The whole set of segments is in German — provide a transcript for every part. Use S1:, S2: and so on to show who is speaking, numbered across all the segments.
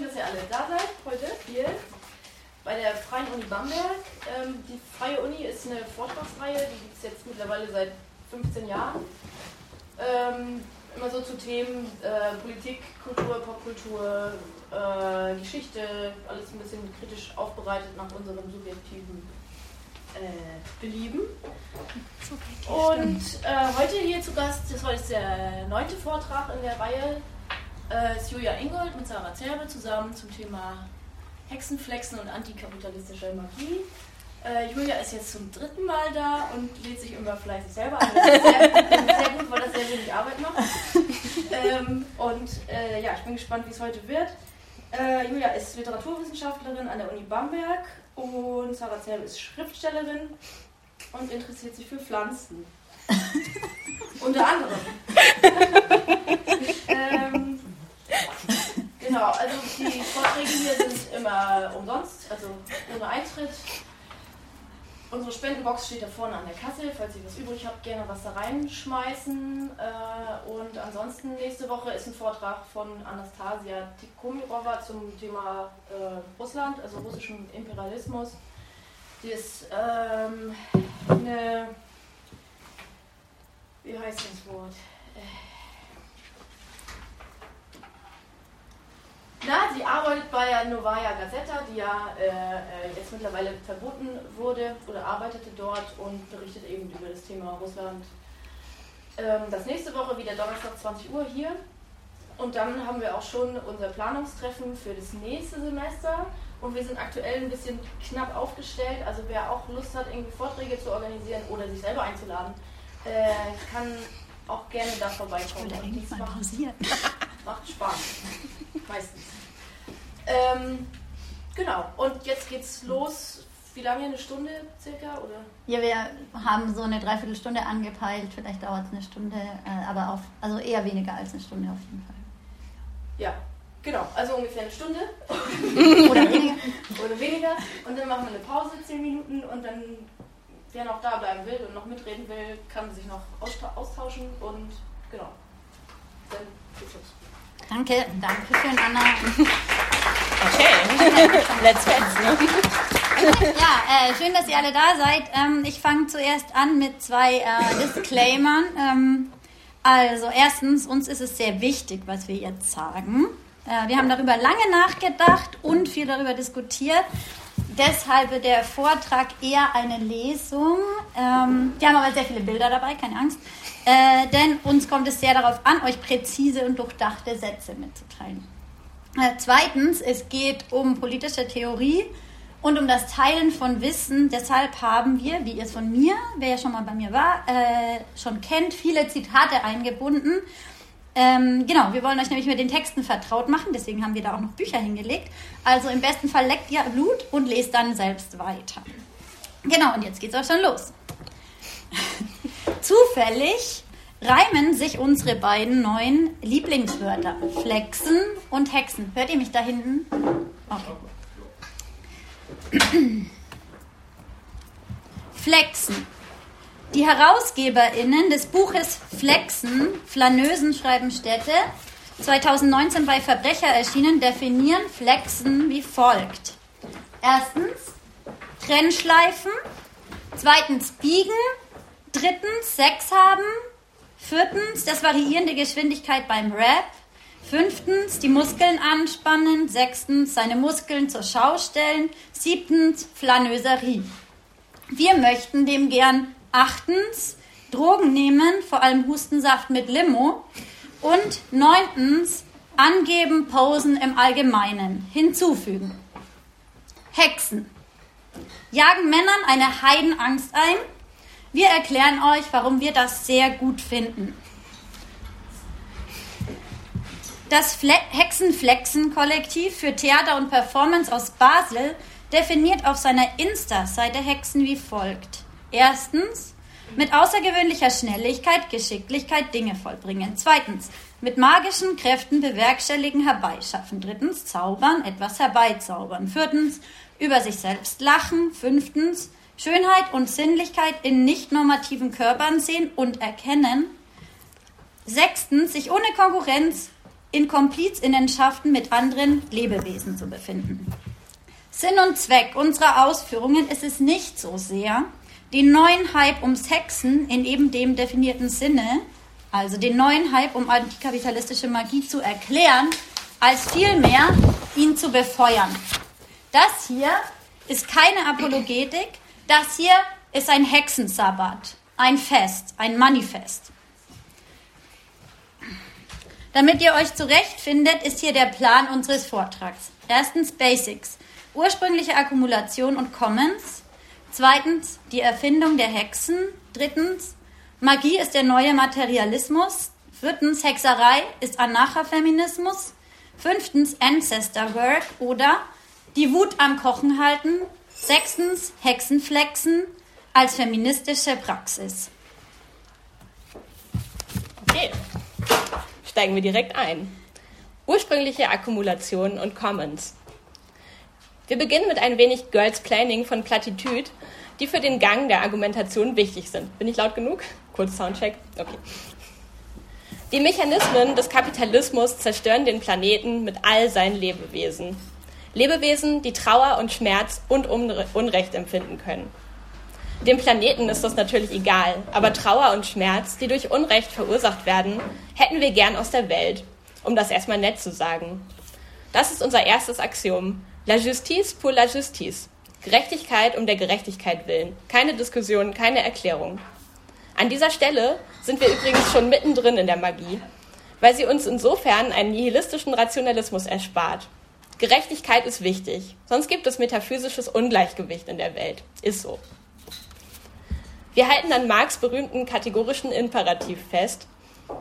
S1: schön, dass ihr alle da seid heute hier bei der Freien Uni Bamberg. Ähm, die Freie Uni ist eine Vortragsreihe, die gibt es jetzt mittlerweile seit 15 Jahren. Ähm, immer so zu Themen äh, Politik, Kultur, Popkultur, äh, Geschichte, alles ein bisschen kritisch aufbereitet nach unserem subjektiven äh, Belieben. Und äh, heute hier zu Gast, das war jetzt der neunte Vortrag in der Reihe, äh, ist Julia Ingold mit Sarah Zerbe zusammen zum Thema Hexenflexen und antikapitalistische Magie. Äh, Julia ist jetzt zum dritten Mal da und lädt sich immer fleißig selber an. Das ist sehr, sehr gut, weil das sehr wenig Arbeit macht. Ähm, und äh, ja, ich bin gespannt, wie es heute wird. Äh, Julia ist Literaturwissenschaftlerin an der Uni Bamberg und Sarah Zerbe ist Schriftstellerin und interessiert sich für Pflanzen. Unter anderem. ähm, genau, also die Vorträge hier sind immer umsonst, also ohne Eintritt. Unsere Spendenbox steht da vorne an der Kasse. Falls ihr was übrig habt, gerne was da reinschmeißen. Äh, und ansonsten nächste Woche ist ein Vortrag von Anastasia Tikomirova zum Thema äh, Russland, also russischen Imperialismus. Die ist ähm, eine, wie heißt das Wort? Na, sie arbeitet bei der Novaya Gazeta, die ja äh, jetzt mittlerweile verboten wurde oder arbeitete dort und berichtet eben über das Thema Russland. Ähm, das nächste Woche wieder Donnerstag 20 Uhr hier. Und dann haben wir auch schon unser Planungstreffen für das nächste Semester. Und wir sind aktuell ein bisschen knapp aufgestellt. Also wer auch Lust hat, irgendwie Vorträge zu organisieren oder sich selber einzuladen, äh, kann auch gerne da vorbeikommen.
S2: Ich will eigentlich mal pausieren.
S1: Macht Spaß. Meistens. Ähm, genau, und jetzt geht's los. Wie lange? Eine Stunde circa? Oder?
S2: Ja, wir haben so eine Dreiviertelstunde angepeilt. Vielleicht dauert es eine Stunde, äh, aber auf, also eher weniger als eine Stunde auf jeden Fall.
S1: Ja, genau. Also ungefähr eine Stunde.
S2: Oder weniger.
S1: Oder weniger. Und dann machen wir eine Pause, zehn Minuten. Und dann, wer noch da bleiben will und noch mitreden will, kann sich noch austauschen. Und genau. Dann geht's los.
S2: Danke, danke schön, Anna.
S3: Okay, let's fetz, ne?
S2: Ja, äh, schön, dass ihr alle da seid. Ähm, ich fange zuerst an mit zwei äh, Disclaimern. Ähm, also erstens, uns ist es sehr wichtig, was wir jetzt sagen. Äh, wir haben darüber lange nachgedacht und viel darüber diskutiert. Deshalb der Vortrag eher eine Lesung. Ähm, wir haben aber sehr viele Bilder dabei, keine Angst. Äh, denn uns kommt es sehr darauf an, euch präzise und durchdachte Sätze mitzuteilen. Äh, zweitens, es geht um politische Theorie und um das Teilen von Wissen. Deshalb haben wir, wie ihr es von mir, wer ja schon mal bei mir war, äh, schon kennt, viele Zitate eingebunden. Ähm, genau, wir wollen euch nämlich mit den Texten vertraut machen, deswegen haben wir da auch noch Bücher hingelegt. Also im besten Fall leckt ihr Blut und lest dann selbst weiter. Genau, und jetzt geht's auch schon los. Zufällig reimen sich unsere beiden neuen Lieblingswörter Flexen und Hexen. Hört ihr mich da hinten? Okay. Flexen. Die HerausgeberInnen des Buches Flexen, Flaneusen schreiben Städte, 2019 bei Verbrecher erschienen, definieren Flexen wie folgt. Erstens Trennschleifen, zweitens biegen, drittens Sex haben, viertens das variierende Geschwindigkeit beim Rap, fünftens die Muskeln anspannen, sechstens seine Muskeln zur Schau stellen, siebtens Flaneuserie. Wir möchten dem gern achtens Drogen nehmen, vor allem Hustensaft mit Limo und neuntens angeben, posen im Allgemeinen hinzufügen. Hexen jagen Männern eine Heidenangst ein. Wir erklären euch, warum wir das sehr gut finden. Das Fle Hexenflexen-Kollektiv für Theater und Performance aus Basel definiert auf seiner Insta-Seite Hexen wie folgt. Erstens, mit außergewöhnlicher Schnelligkeit, Geschicklichkeit Dinge vollbringen. Zweitens, mit magischen Kräften bewerkstelligen, herbeischaffen. Drittens, zaubern, etwas herbeizaubern. Viertens, über sich selbst lachen. Fünftens, Schönheit und Sinnlichkeit in nicht normativen Körpern sehen und erkennen. Sechstens, sich ohne Konkurrenz in Komplizinnenschaften mit anderen Lebewesen zu befinden. Sinn und Zweck unserer Ausführungen ist es nicht so sehr, den neuen Hype ums Hexen in eben dem definierten Sinne, also den neuen Hype um antikapitalistische Magie zu erklären, als vielmehr ihn zu befeuern. Das hier ist keine Apologetik, das hier ist ein Hexensabbat, ein Fest, ein Manifest. Damit ihr euch zurechtfindet, ist hier der Plan unseres Vortrags. Erstens Basics, ursprüngliche Akkumulation und Commons. Zweitens die Erfindung der Hexen. Drittens Magie ist der neue Materialismus. Viertens Hexerei ist Anarchafeminismus. Fünftens Ancestor Work oder die Wut am Kochen halten. Sechstens Hexenflexen als feministische Praxis.
S3: Okay steigen wir direkt ein. Ursprüngliche Akkumulation und Commons. Wir beginnen mit ein wenig Girls Planning von Plattitüd, die für den Gang der Argumentation wichtig sind. Bin ich laut genug? Kurz Soundcheck. Okay. Die Mechanismen des Kapitalismus zerstören den Planeten mit all seinen Lebewesen. Lebewesen, die Trauer und Schmerz und Unrecht empfinden können. Dem Planeten ist das natürlich egal, aber Trauer und Schmerz, die durch Unrecht verursacht werden, hätten wir gern aus der Welt, um das erstmal nett zu sagen. Das ist unser erstes Axiom. La justice pour la justice. Gerechtigkeit um der Gerechtigkeit willen. Keine Diskussion, keine Erklärung. An dieser Stelle sind wir übrigens schon mittendrin in der Magie, weil sie uns insofern einen nihilistischen Rationalismus erspart. Gerechtigkeit ist wichtig, sonst gibt es metaphysisches Ungleichgewicht in der Welt. Ist so. Wir halten an Marx berühmten kategorischen Imperativ fest,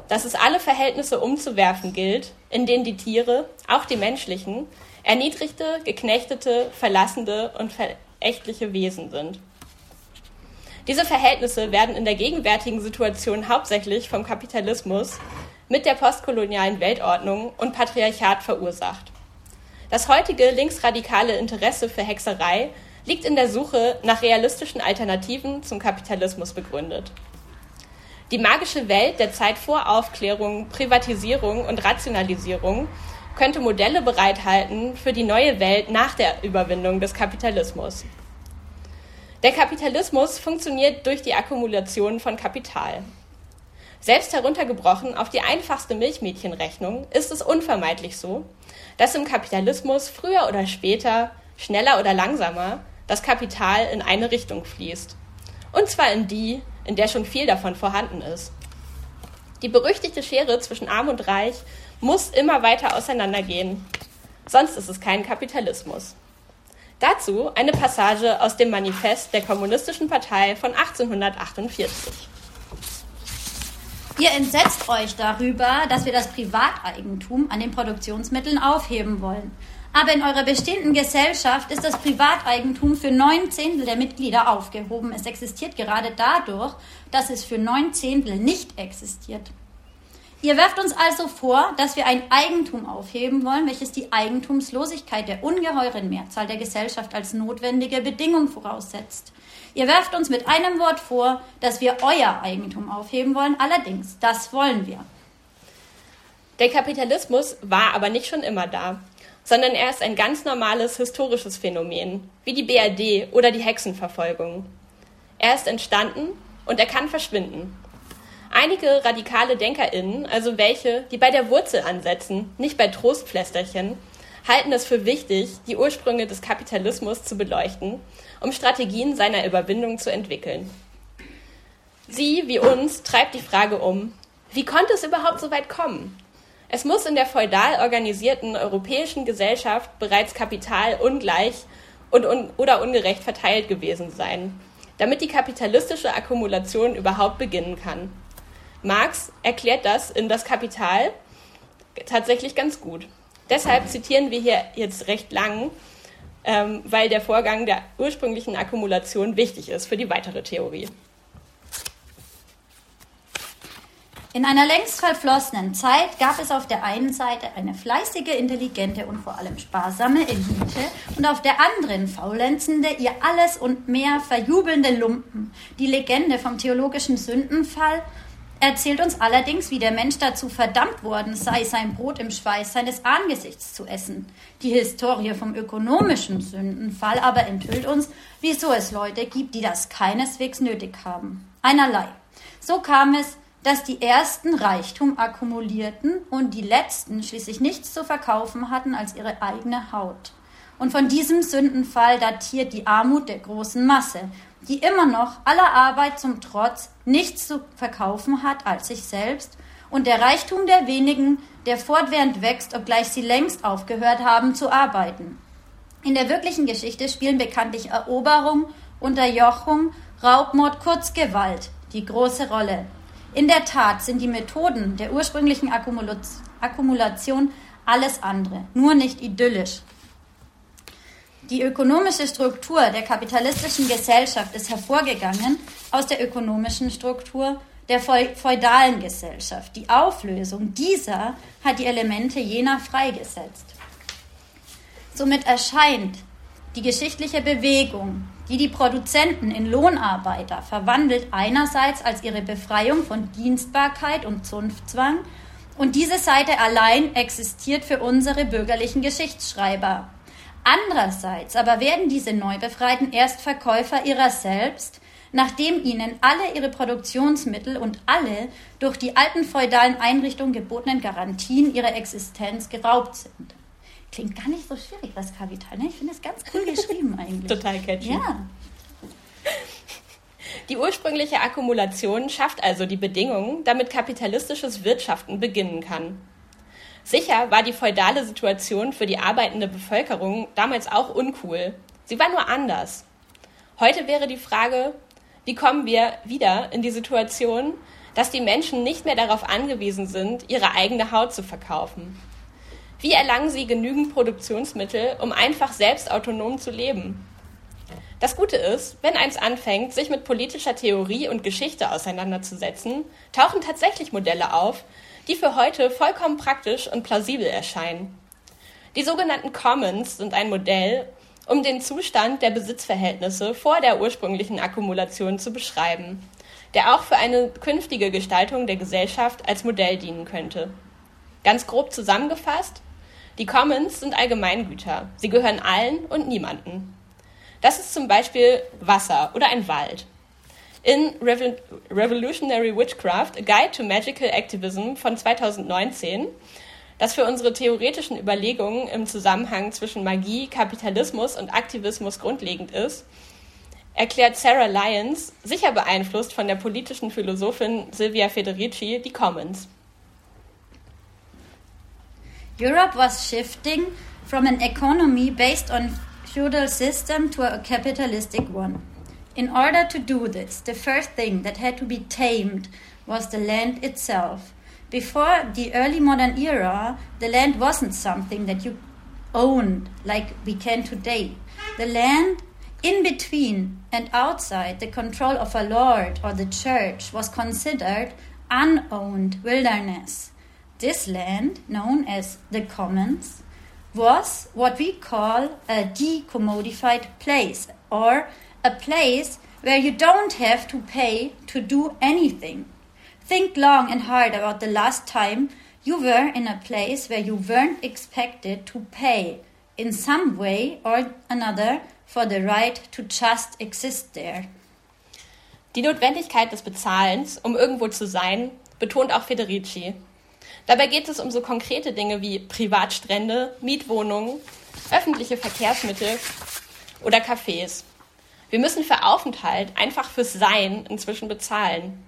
S3: dass es alle Verhältnisse umzuwerfen gilt, in denen die Tiere, auch die menschlichen, erniedrigte, geknechtete, verlassende und verächtliche Wesen sind. Diese Verhältnisse werden in der gegenwärtigen Situation hauptsächlich vom Kapitalismus mit der postkolonialen Weltordnung und Patriarchat verursacht. Das heutige linksradikale Interesse für Hexerei liegt in der Suche nach realistischen Alternativen zum Kapitalismus begründet. Die magische Welt der Zeit vor Aufklärung, Privatisierung und Rationalisierung könnte Modelle bereithalten für die neue Welt nach der Überwindung des Kapitalismus. Der Kapitalismus funktioniert durch die Akkumulation von Kapital. Selbst heruntergebrochen auf die einfachste Milchmädchenrechnung ist es unvermeidlich so, dass im Kapitalismus früher oder später, schneller oder langsamer, das Kapital in eine Richtung fließt. Und zwar in die, in der schon viel davon vorhanden ist. Die berüchtigte Schere zwischen Arm und Reich muss immer weiter auseinandergehen. Sonst ist es kein Kapitalismus. Dazu eine Passage aus dem Manifest der Kommunistischen Partei von 1848.
S2: Ihr entsetzt euch darüber, dass wir das Privateigentum an den Produktionsmitteln aufheben wollen. Aber in eurer bestehenden Gesellschaft ist das Privateigentum für neun Zehntel der Mitglieder aufgehoben. Es existiert gerade dadurch, dass es für neun Zehntel nicht existiert. Ihr werft uns also vor, dass wir ein Eigentum aufheben wollen, welches die Eigentumslosigkeit der ungeheuren Mehrzahl der Gesellschaft als notwendige Bedingung voraussetzt. Ihr werft uns mit einem Wort vor, dass wir euer Eigentum aufheben wollen. Allerdings, das wollen wir.
S3: Der Kapitalismus war aber nicht schon immer da sondern er ist ein ganz normales historisches Phänomen, wie die BRD oder die Hexenverfolgung. Er ist entstanden und er kann verschwinden. Einige radikale DenkerInnen, also welche, die bei der Wurzel ansetzen, nicht bei Trostpflästerchen, halten es für wichtig, die Ursprünge des Kapitalismus zu beleuchten, um Strategien seiner Überwindung zu entwickeln. Sie, wie uns, treibt die Frage um, wie konnte es überhaupt so weit kommen? Es muss in der feudal organisierten europäischen Gesellschaft bereits Kapital ungleich und un oder ungerecht verteilt gewesen sein, damit die kapitalistische Akkumulation überhaupt beginnen kann. Marx erklärt das in Das Kapital tatsächlich ganz gut. Deshalb zitieren wir hier jetzt recht lang, ähm, weil der Vorgang der ursprünglichen Akkumulation wichtig ist für die weitere Theorie.
S2: In einer längst verflossenen Zeit gab es auf der einen Seite eine fleißige, intelligente und vor allem sparsame Elite und auf der anderen faulenzende, ihr alles und mehr verjubelnde Lumpen. Die Legende vom theologischen Sündenfall erzählt uns allerdings, wie der Mensch dazu verdammt worden sei, sein Brot im Schweiß seines Angesichts zu essen. Die Historie vom ökonomischen Sündenfall aber enthüllt uns, wieso es Leute gibt, die das keineswegs nötig haben. Einerlei. So kam es, dass die ersten Reichtum akkumulierten und die letzten schließlich nichts zu verkaufen hatten als ihre eigene Haut. Und von diesem Sündenfall datiert die Armut der großen Masse, die immer noch aller Arbeit zum Trotz nichts zu verkaufen hat als sich selbst und der Reichtum der wenigen, der fortwährend wächst, obgleich sie längst aufgehört haben zu arbeiten. In der wirklichen Geschichte spielen bekanntlich Eroberung, Unterjochung, Raubmord, kurz Gewalt die große Rolle. In der Tat sind die Methoden der ursprünglichen Akkumulation alles andere, nur nicht idyllisch. Die ökonomische Struktur der kapitalistischen Gesellschaft ist hervorgegangen aus der ökonomischen Struktur der feudalen Gesellschaft. Die Auflösung dieser hat die Elemente jener freigesetzt. Somit erscheint die geschichtliche Bewegung, die die Produzenten in Lohnarbeiter verwandelt, einerseits als ihre Befreiung von Dienstbarkeit und Zunftzwang, und diese Seite allein existiert für unsere bürgerlichen Geschichtsschreiber. Andererseits aber werden diese Neubefreiten erst Verkäufer ihrer selbst, nachdem ihnen alle ihre Produktionsmittel und alle durch die alten feudalen Einrichtungen gebotenen Garantien ihrer Existenz geraubt sind. Klingt gar nicht so schwierig, das Kapital. Ne? Ich finde es ganz cool geschrieben eigentlich.
S3: Total catchy.
S2: Ja.
S3: Die ursprüngliche Akkumulation schafft also die Bedingungen, damit kapitalistisches Wirtschaften beginnen kann. Sicher war die feudale Situation für die arbeitende Bevölkerung damals auch uncool. Sie war nur anders. Heute wäre die Frage, wie kommen wir wieder in die Situation, dass die Menschen nicht mehr darauf angewiesen sind, ihre eigene Haut zu verkaufen? Wie erlangen sie genügend Produktionsmittel, um einfach selbst autonom zu leben? Das Gute ist, wenn eins anfängt, sich mit politischer Theorie und Geschichte auseinanderzusetzen, tauchen tatsächlich Modelle auf, die für heute vollkommen praktisch und plausibel erscheinen. Die sogenannten Commons sind ein Modell, um den Zustand der Besitzverhältnisse vor der ursprünglichen Akkumulation zu beschreiben, der auch für eine künftige Gestaltung der Gesellschaft als Modell dienen könnte. Ganz grob zusammengefasst, die Commons sind Allgemeingüter. Sie gehören allen und niemanden. Das ist zum Beispiel Wasser oder ein Wald. In Revolutionary Witchcraft, A Guide to Magical Activism von 2019, das für unsere theoretischen Überlegungen im Zusammenhang zwischen Magie, Kapitalismus und Aktivismus grundlegend ist, erklärt Sarah Lyons, sicher beeinflusst von der politischen Philosophin Silvia Federici, die Commons.
S2: Europe was shifting from an economy based on feudal system to a capitalistic one. In order to do this, the first thing that had to be tamed was the land itself. Before the early modern era, the land wasn't something that you owned like we can today. The land in between and outside the control of a lord or the church was considered unowned wilderness. This land, known as the commons, was what we call a decommodified place or a place where you don't have to pay to do anything. Think long and hard about the last time you were in a place where you weren't expected to pay in some way or another for the right to just exist there.
S3: Die Notwendigkeit des Bezahlens, um irgendwo zu sein, betont auch Federici. Dabei geht es um so konkrete Dinge wie Privatstrände, Mietwohnungen, öffentliche Verkehrsmittel oder Cafés. Wir müssen für Aufenthalt, einfach fürs Sein inzwischen bezahlen.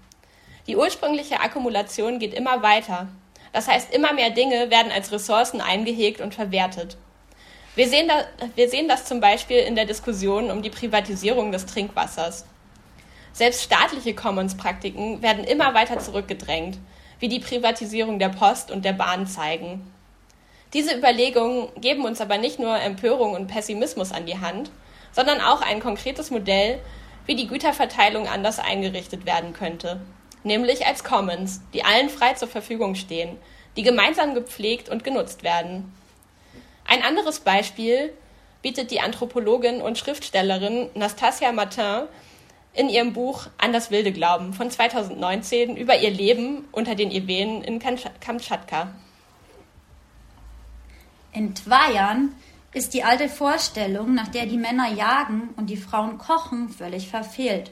S3: Die ursprüngliche Akkumulation geht immer weiter. Das heißt, immer mehr Dinge werden als Ressourcen eingehegt und verwertet. Wir sehen, da, wir sehen das zum Beispiel in der Diskussion um die Privatisierung des Trinkwassers. Selbst staatliche Commons-Praktiken werden immer weiter zurückgedrängt, wie die Privatisierung der Post und der Bahn zeigen. Diese Überlegungen geben uns aber nicht nur Empörung und Pessimismus an die Hand, sondern auch ein konkretes Modell, wie die Güterverteilung anders eingerichtet werden könnte, nämlich als Commons, die allen frei zur Verfügung stehen, die gemeinsam gepflegt und genutzt werden. Ein anderes Beispiel bietet die Anthropologin und Schriftstellerin Nastasia Martin in ihrem Buch An das wilde Glauben von 2019 über ihr Leben unter den Ewenen in Kamtschatka.
S2: In Twayan ist die alte Vorstellung, nach der die Männer jagen und die Frauen kochen, völlig verfehlt.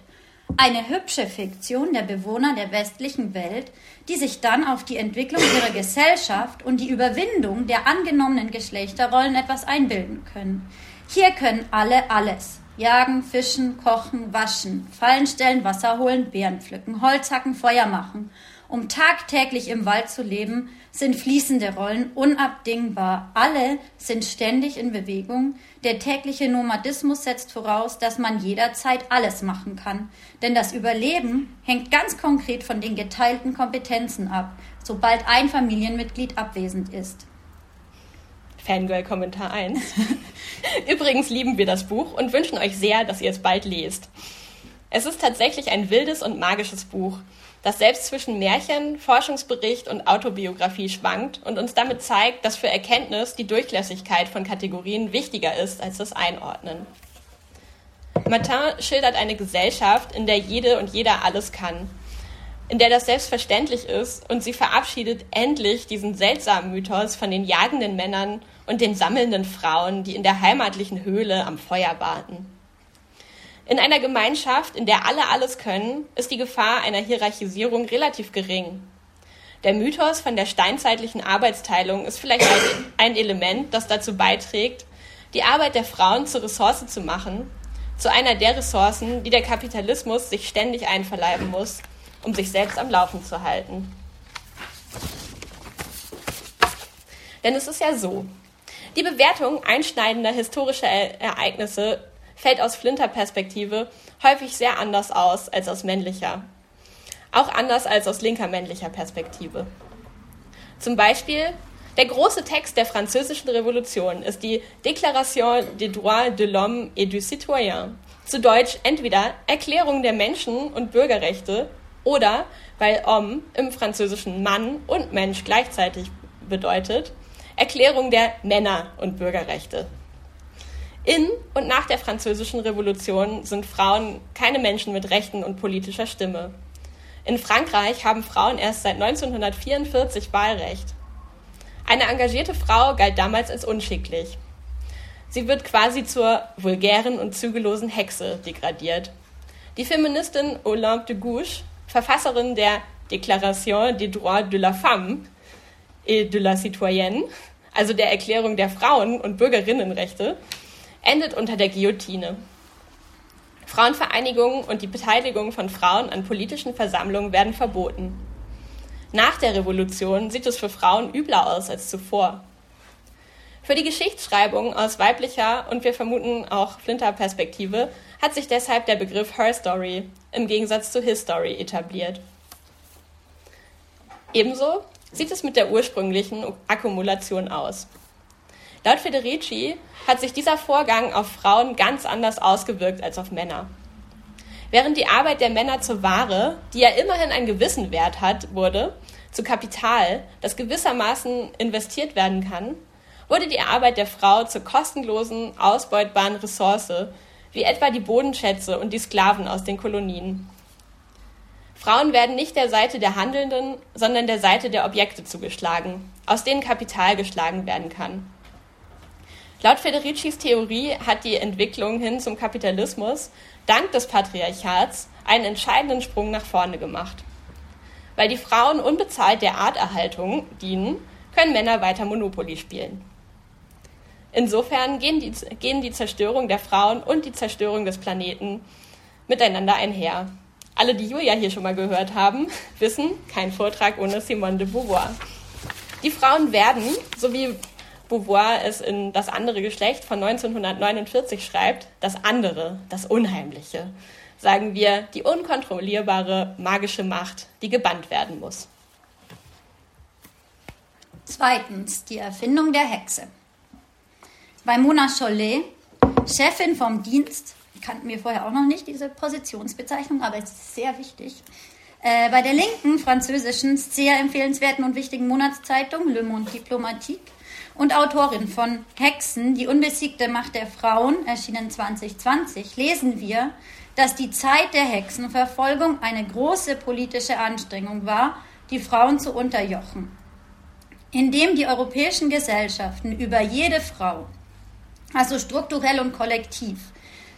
S2: Eine hübsche Fiktion der Bewohner der westlichen Welt, die sich dann auf die Entwicklung ihrer Gesellschaft und die Überwindung der angenommenen Geschlechterrollen etwas einbilden können. Hier können alle alles. Jagen, fischen, kochen, waschen, Fallen stellen, Wasser holen, Beeren pflücken, Holz hacken, Feuer machen. Um tagtäglich im Wald zu leben, sind fließende Rollen unabdingbar. Alle sind ständig in Bewegung. Der tägliche Nomadismus setzt voraus, dass man jederzeit alles machen kann. Denn das Überleben hängt ganz konkret von den geteilten Kompetenzen ab, sobald ein Familienmitglied abwesend ist.
S3: Fangirl-Kommentar 1. Übrigens lieben wir das Buch und wünschen euch sehr, dass ihr es bald lest. Es ist tatsächlich ein wildes und magisches Buch, das selbst zwischen Märchen, Forschungsbericht und Autobiografie schwankt und uns damit zeigt, dass für Erkenntnis die Durchlässigkeit von Kategorien wichtiger ist als das Einordnen. Martin schildert eine Gesellschaft, in der jede und jeder alles kann, in der das selbstverständlich ist und sie verabschiedet endlich diesen seltsamen Mythos von den jagenden Männern und den sammelnden Frauen, die in der heimatlichen Höhle am Feuer warten. In einer Gemeinschaft, in der alle alles können, ist die Gefahr einer Hierarchisierung relativ gering. Der Mythos von der steinzeitlichen Arbeitsteilung ist vielleicht ein Element, das dazu beiträgt, die Arbeit der Frauen zur Ressource zu machen, zu einer der Ressourcen, die der Kapitalismus sich ständig einverleiben muss, um sich selbst am Laufen zu halten. Denn es ist ja so, die Bewertung einschneidender historischer Ereignisse fällt aus Flinter-Perspektive häufig sehr anders aus als aus männlicher. Auch anders als aus linker männlicher Perspektive. Zum Beispiel der große Text der Französischen Revolution ist die Déclaration des droits de l'homme et du citoyen. Zu Deutsch entweder Erklärung der Menschen- und Bürgerrechte oder, weil Homme im Französischen Mann und Mensch gleichzeitig bedeutet, Erklärung der Männer- und Bürgerrechte. In und nach der Französischen Revolution sind Frauen keine Menschen mit Rechten und politischer Stimme. In Frankreich haben Frauen erst seit 1944 Wahlrecht. Eine engagierte Frau galt damals als unschicklich. Sie wird quasi zur vulgären und zügellosen Hexe degradiert. Die Feministin Olympe de Gouges, Verfasserin der Déclaration des droits de la femme et de la citoyenne, also der Erklärung der Frauen- und Bürgerinnenrechte, endet unter der Guillotine. Frauenvereinigungen und die Beteiligung von Frauen an politischen Versammlungen werden verboten. Nach der Revolution sieht es für Frauen übler aus als zuvor. Für die Geschichtsschreibung aus weiblicher und wir vermuten auch Flinter-Perspektive hat sich deshalb der Begriff Her Story im Gegensatz zu His Story etabliert. Ebenso sieht es mit der ursprünglichen Akkumulation aus. Laut Federici hat sich dieser Vorgang auf Frauen ganz anders ausgewirkt als auf Männer. Während die Arbeit der Männer zur Ware, die ja immerhin einen gewissen Wert hat, wurde, zu Kapital, das gewissermaßen investiert werden kann, wurde die Arbeit der Frau zur kostenlosen, ausbeutbaren Ressource, wie etwa die Bodenschätze und die Sklaven aus den Kolonien. Frauen werden nicht der Seite der Handelnden, sondern der Seite der Objekte zugeschlagen, aus denen Kapital geschlagen werden kann. Laut Federicis Theorie hat die Entwicklung hin zum Kapitalismus dank des Patriarchats einen entscheidenden Sprung nach vorne gemacht. Weil die Frauen unbezahlt der Arterhaltung dienen, können Männer weiter Monopoly spielen. Insofern gehen die, gehen die Zerstörung der Frauen und die Zerstörung des Planeten miteinander einher. Alle, die Julia hier schon mal gehört haben, wissen, kein Vortrag ohne Simone de Beauvoir. Die Frauen werden, so wie Beauvoir es in Das andere Geschlecht von 1949 schreibt, das andere, das Unheimliche, sagen wir, die unkontrollierbare magische Macht, die gebannt werden muss.
S2: Zweitens, die Erfindung der Hexe. Bei Mona Chollet, Chefin vom Dienst kannten wir vorher auch noch nicht, diese Positionsbezeichnung, aber es ist sehr wichtig. Äh, bei der linken französischen, sehr empfehlenswerten und wichtigen Monatszeitung Le Monde Diplomatique und Autorin von Hexen, die unbesiegte Macht der Frauen, erschienen 2020, lesen wir, dass die Zeit der Hexenverfolgung eine große politische Anstrengung war, die Frauen zu unterjochen. Indem die europäischen Gesellschaften über jede Frau, also strukturell und kollektiv,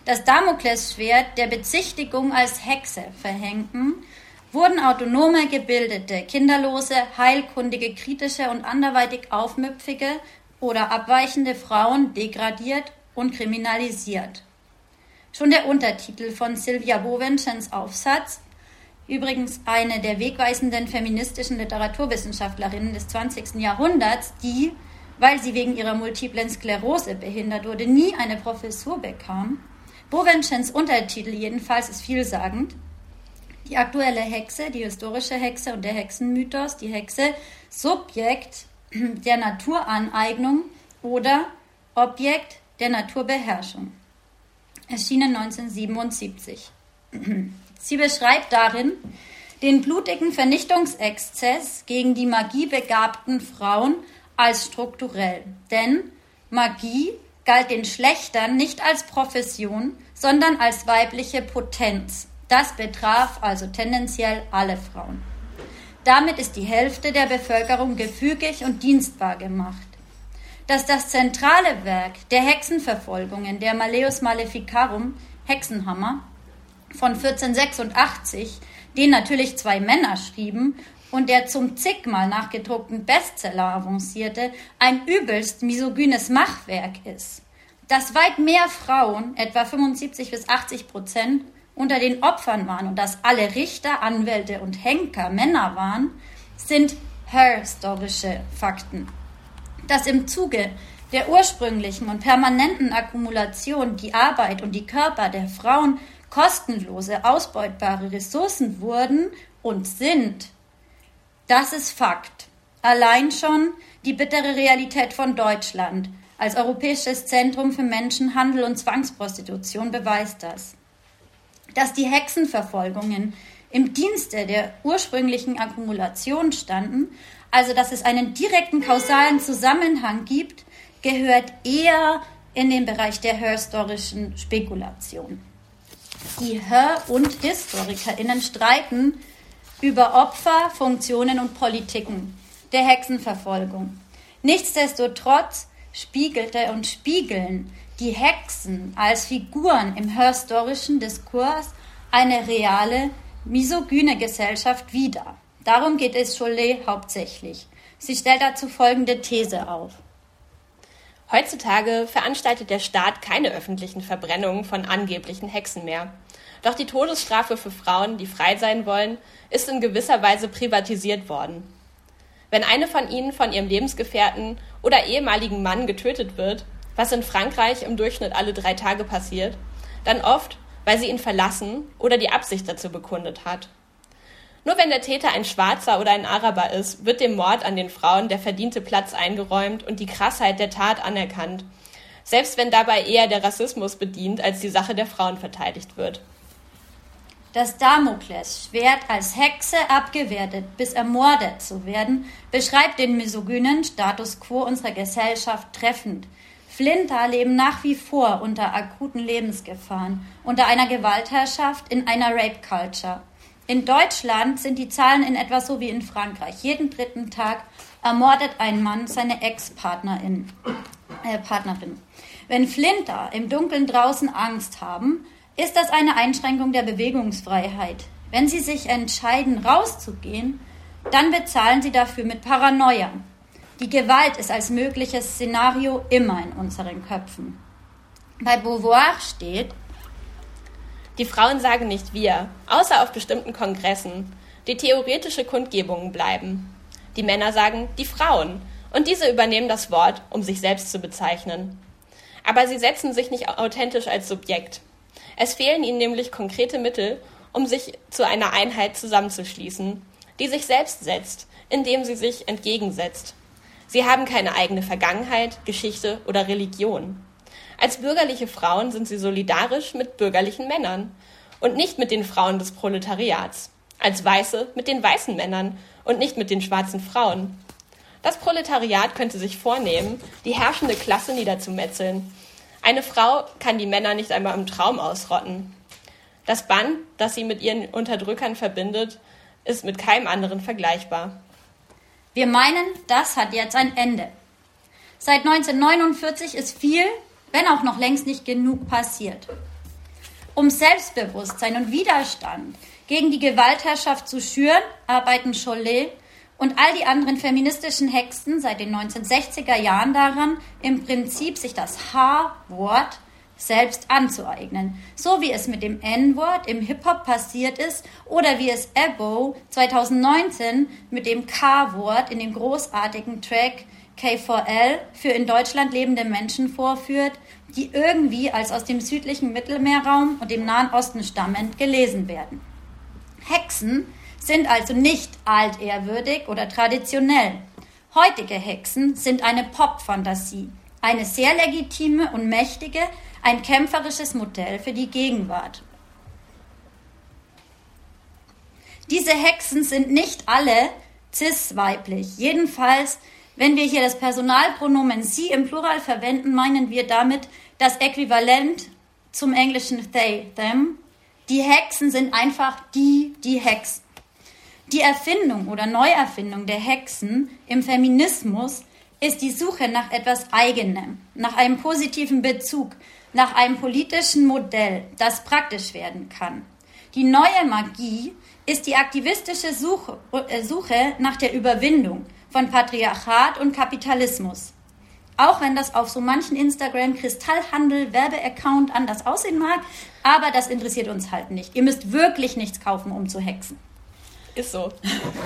S2: das Damoklesschwert der Bezichtigung als Hexe verhängten, wurden autonome, gebildete, kinderlose, heilkundige, kritische und anderweitig aufmüpfige oder abweichende Frauen degradiert und kriminalisiert. Schon der Untertitel von Silvia Bovenschens Aufsatz, übrigens eine der wegweisenden feministischen Literaturwissenschaftlerinnen des 20. Jahrhunderts, die, weil sie wegen ihrer multiplen Sklerose behindert wurde, nie eine Professur bekam. Bovenschens Untertitel jedenfalls ist vielsagend. Die aktuelle Hexe, die historische Hexe und der Hexenmythos, die Hexe, Subjekt der Naturaneignung oder Objekt der Naturbeherrschung. Erschienen 1977. Sie beschreibt darin den blutigen Vernichtungsexzess gegen die magiebegabten Frauen als strukturell. Denn Magie galt den Schlechtern nicht als Profession, sondern als weibliche Potenz. Das betraf also tendenziell alle Frauen. Damit ist die Hälfte der Bevölkerung gefügig und dienstbar gemacht. Dass das zentrale Werk der Hexenverfolgungen, der Malleus Maleficarum, Hexenhammer, von 1486, den natürlich zwei Männer schrieben und der zum zigmal nachgedruckten Bestseller avancierte, ein übelst misogynes Machwerk ist. Dass weit mehr Frauen, etwa 75 bis 80 Prozent, unter den Opfern waren und dass alle Richter, Anwälte und Henker Männer waren, sind historische Fakten. Dass im Zuge der ursprünglichen und permanenten Akkumulation die Arbeit und die Körper der Frauen kostenlose, ausbeutbare Ressourcen wurden und sind, das ist Fakt. Allein schon die bittere Realität von Deutschland als europäisches Zentrum für Menschenhandel und Zwangsprostitution beweist das dass die Hexenverfolgungen im Dienste der ursprünglichen Akkumulation standen, also dass es einen direkten kausalen Zusammenhang gibt, gehört eher in den Bereich der historischen Spekulation. Die Hör- und HistorikerInnen streiten über Opfer, Funktionen und Politiken der Hexenverfolgung. Nichtsdestotrotz spiegelte und spiegeln die Hexen als Figuren im historischen Diskurs eine reale, misogyne Gesellschaft wider. Darum geht es Chollet hauptsächlich. Sie stellt dazu folgende These auf.
S3: Heutzutage veranstaltet der Staat keine öffentlichen Verbrennungen von angeblichen Hexen mehr. Doch die Todesstrafe für Frauen, die frei sein wollen, ist in gewisser Weise privatisiert worden. Wenn eine von ihnen von ihrem Lebensgefährten oder ehemaligen Mann getötet wird, was in Frankreich im Durchschnitt alle drei Tage passiert, dann oft, weil sie ihn verlassen oder die Absicht dazu bekundet hat. Nur wenn der Täter ein Schwarzer oder ein Araber ist, wird dem Mord an den Frauen der verdiente Platz eingeräumt und die Krassheit der Tat anerkannt, selbst wenn dabei eher der Rassismus bedient, als die Sache der Frauen verteidigt wird.
S2: Das Damoklesschwert als Hexe abgewertet bis ermordet zu werden, beschreibt den misogynen Status quo unserer Gesellschaft treffend – Flinter leben nach wie vor unter akuten Lebensgefahren, unter einer Gewaltherrschaft, in einer Rape-Culture. In Deutschland sind die Zahlen in etwa so wie in Frankreich. Jeden dritten Tag ermordet ein Mann seine Ex-Partnerin. Äh, Partnerin. Wenn Flinter im Dunkeln draußen Angst haben, ist das eine Einschränkung der Bewegungsfreiheit. Wenn sie sich entscheiden, rauszugehen, dann bezahlen sie dafür mit Paranoia. Die Gewalt ist als mögliches Szenario immer in unseren Köpfen. Bei Beauvoir steht,
S3: die Frauen sagen nicht wir, außer auf bestimmten Kongressen, die theoretische Kundgebungen bleiben. Die Männer sagen die Frauen, und diese übernehmen das Wort, um sich selbst zu bezeichnen. Aber sie setzen sich nicht authentisch als Subjekt. Es fehlen ihnen nämlich konkrete Mittel, um sich zu einer Einheit zusammenzuschließen, die sich selbst setzt, indem sie sich entgegensetzt. Sie haben keine eigene Vergangenheit, Geschichte oder Religion. Als bürgerliche Frauen sind sie solidarisch mit bürgerlichen Männern und nicht mit den Frauen des Proletariats. Als Weiße mit den weißen Männern und nicht mit den schwarzen Frauen. Das Proletariat könnte sich vornehmen, die herrschende Klasse niederzumetzeln. Eine Frau kann die Männer nicht einmal im Traum ausrotten. Das Band, das sie mit ihren Unterdrückern verbindet, ist mit keinem anderen vergleichbar.
S2: Wir meinen, das hat jetzt ein Ende. Seit 1949 ist viel, wenn auch noch längst nicht genug passiert. Um Selbstbewusstsein und Widerstand gegen die Gewaltherrschaft zu schüren, arbeiten Cholet und all die anderen feministischen Hexen seit den 1960er Jahren daran, im Prinzip sich das H-Wort selbst anzueignen. So wie es mit dem N-Wort im Hip-Hop passiert ist oder wie es Ebo 2019 mit dem K-Wort in dem großartigen Track K4L für in Deutschland lebende Menschen vorführt, die irgendwie als aus dem südlichen Mittelmeerraum und dem Nahen Osten stammend gelesen werden. Hexen sind also nicht altehrwürdig oder traditionell. Heutige Hexen sind eine Pop-Fantasie, eine sehr legitime und mächtige, ein kämpferisches Modell für die Gegenwart. Diese Hexen sind nicht alle cis-weiblich. Jedenfalls, wenn wir hier das Personalpronomen sie im Plural verwenden, meinen wir damit das Äquivalent zum englischen they, them. Die Hexen sind einfach die, die Hexen. Die Erfindung oder Neuerfindung der Hexen im Feminismus ist die Suche nach etwas Eigenem, nach einem positiven Bezug, nach einem politischen Modell, das praktisch werden kann. Die neue Magie ist die aktivistische Suche, äh, Suche nach der Überwindung von Patriarchat und Kapitalismus. Auch wenn das auf so manchen Instagram Kristallhandel Werbeaccount anders aussehen mag, aber das interessiert uns halt nicht. Ihr müsst wirklich nichts kaufen, um zu hexen.
S3: Ist so.